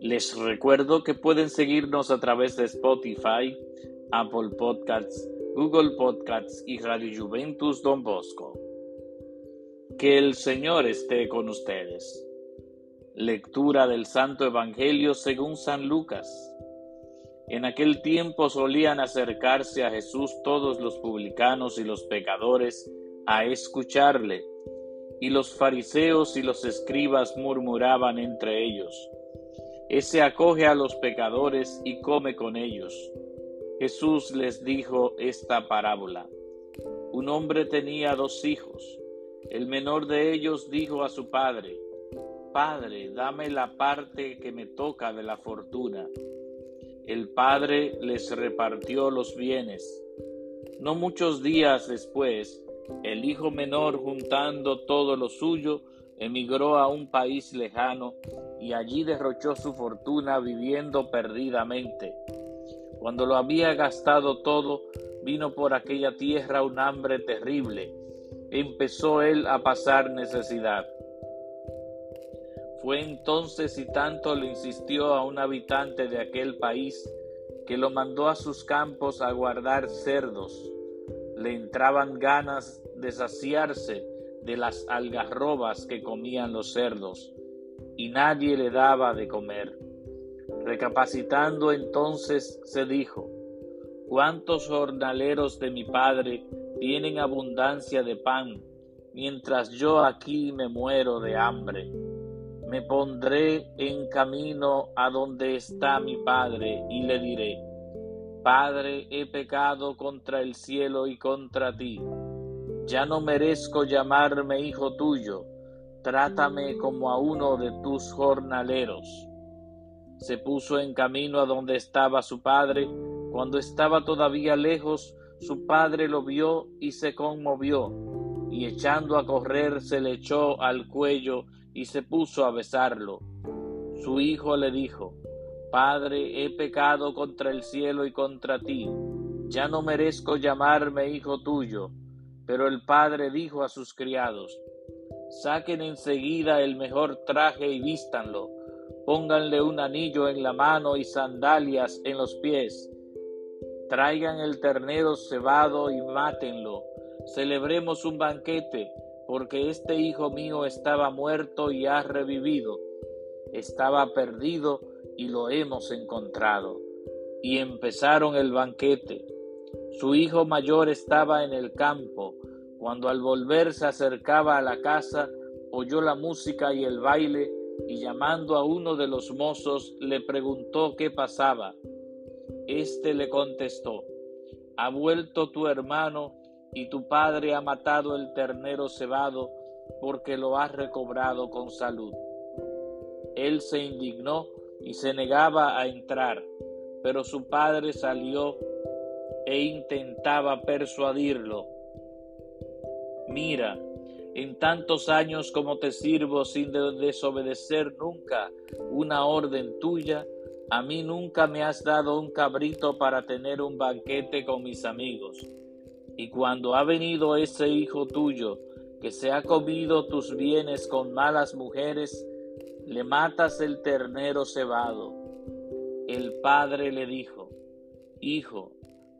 Les recuerdo que pueden seguirnos a través de Spotify, Apple Podcasts, Google Podcasts y Radio Juventus Don Bosco. Que el Señor esté con ustedes. Lectura del Santo Evangelio según San Lucas. En aquel tiempo solían acercarse a Jesús todos los publicanos y los pecadores a escucharle, y los fariseos y los escribas murmuraban entre ellos. Ese acoge a los pecadores y come con ellos. Jesús les dijo esta parábola. Un hombre tenía dos hijos. El menor de ellos dijo a su padre, Padre, dame la parte que me toca de la fortuna. El padre les repartió los bienes. No muchos días después, el hijo menor, juntando todo lo suyo, emigró a un país lejano y allí derrochó su fortuna viviendo perdidamente. Cuando lo había gastado todo, vino por aquella tierra un hambre terrible empezó él a pasar necesidad. Fue entonces y tanto le insistió a un habitante de aquel país que lo mandó a sus campos a guardar cerdos. Le entraban ganas de saciarse de las algarrobas que comían los cerdos, y nadie le daba de comer. Recapacitando entonces se dijo, ¿cuántos jornaleros de mi padre tienen abundancia de pan, mientras yo aquí me muero de hambre. Me pondré en camino a donde está mi Padre y le diré, Padre, he pecado contra el cielo y contra ti. Ya no merezco llamarme hijo tuyo, trátame como a uno de tus jornaleros. Se puso en camino a donde estaba su padre, cuando estaba todavía lejos, su padre lo vio y se conmovió, y echando a correr se le echó al cuello y se puso a besarlo. Su hijo le dijo, Padre, he pecado contra el cielo y contra ti, ya no merezco llamarme hijo tuyo. Pero el padre dijo a sus criados, Saquen enseguida el mejor traje y vístanlo, pónganle un anillo en la mano y sandalias en los pies, Traigan el ternero cebado y mátenlo. Celebremos un banquete, porque este hijo mío estaba muerto y ha revivido. Estaba perdido y lo hemos encontrado. Y empezaron el banquete. Su hijo mayor estaba en el campo. Cuando al volver se acercaba a la casa, oyó la música y el baile, y llamando a uno de los mozos, le preguntó qué pasaba. Este le contestó, ha vuelto tu hermano y tu padre ha matado el ternero cebado porque lo has recobrado con salud. Él se indignó y se negaba a entrar, pero su padre salió e intentaba persuadirlo. Mira, en tantos años como te sirvo sin desobedecer nunca una orden tuya, a mí nunca me has dado un cabrito para tener un banquete con mis amigos. Y cuando ha venido ese hijo tuyo, que se ha comido tus bienes con malas mujeres, le matas el ternero cebado. El padre le dijo, Hijo,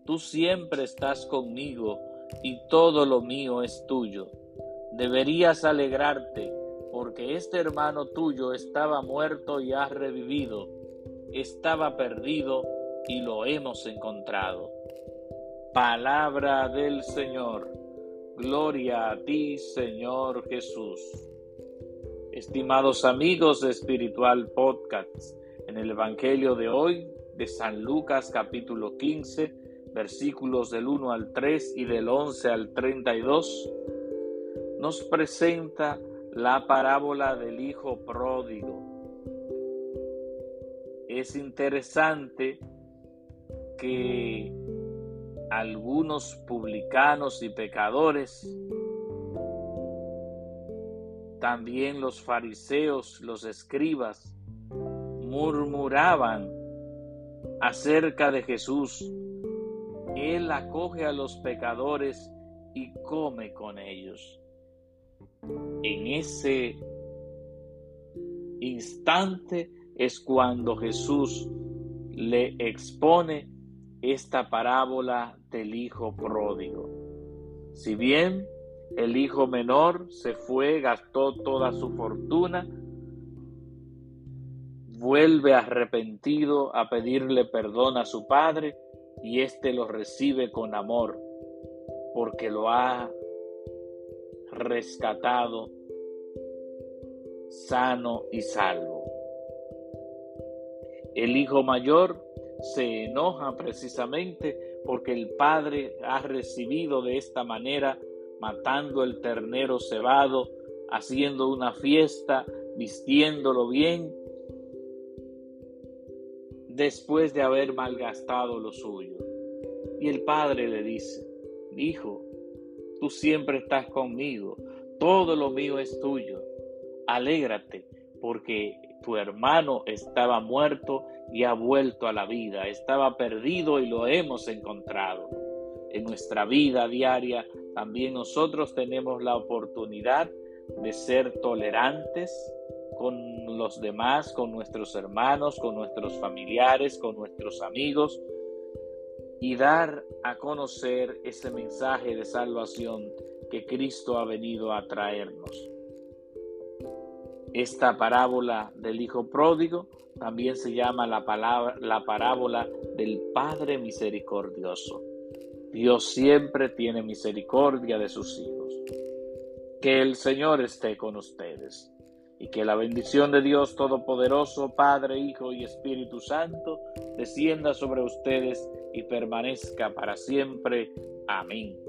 tú siempre estás conmigo y todo lo mío es tuyo. Deberías alegrarte, porque este hermano tuyo estaba muerto y ha revivido estaba perdido y lo hemos encontrado. Palabra del Señor. Gloria a ti, Señor Jesús. Estimados amigos de Espiritual Podcast, en el Evangelio de hoy de San Lucas capítulo 15, versículos del 1 al 3 y del 11 al 32, nos presenta la parábola del Hijo Pródigo. Es interesante que algunos publicanos y pecadores, también los fariseos, los escribas, murmuraban acerca de Jesús. Él acoge a los pecadores y come con ellos. En ese instante es cuando Jesús le expone esta parábola del hijo pródigo. Si bien el hijo menor se fue, gastó toda su fortuna, vuelve arrepentido a pedirle perdón a su padre y éste lo recibe con amor porque lo ha rescatado sano y salvo. El hijo mayor se enoja precisamente porque el padre ha recibido de esta manera, matando el ternero cebado, haciendo una fiesta, vistiéndolo bien, después de haber malgastado lo suyo. Y el padre le dice, Hijo, tú siempre estás conmigo, todo lo mío es tuyo, alégrate, porque tu hermano estaba muerto y ha vuelto a la vida, estaba perdido y lo hemos encontrado. En nuestra vida diaria también nosotros tenemos la oportunidad de ser tolerantes con los demás, con nuestros hermanos, con nuestros familiares, con nuestros amigos y dar a conocer ese mensaje de salvación que Cristo ha venido a traernos. Esta parábola del Hijo Pródigo también se llama la, la parábola del Padre Misericordioso. Dios siempre tiene misericordia de sus hijos. Que el Señor esté con ustedes y que la bendición de Dios Todopoderoso, Padre, Hijo y Espíritu Santo, descienda sobre ustedes y permanezca para siempre. Amén.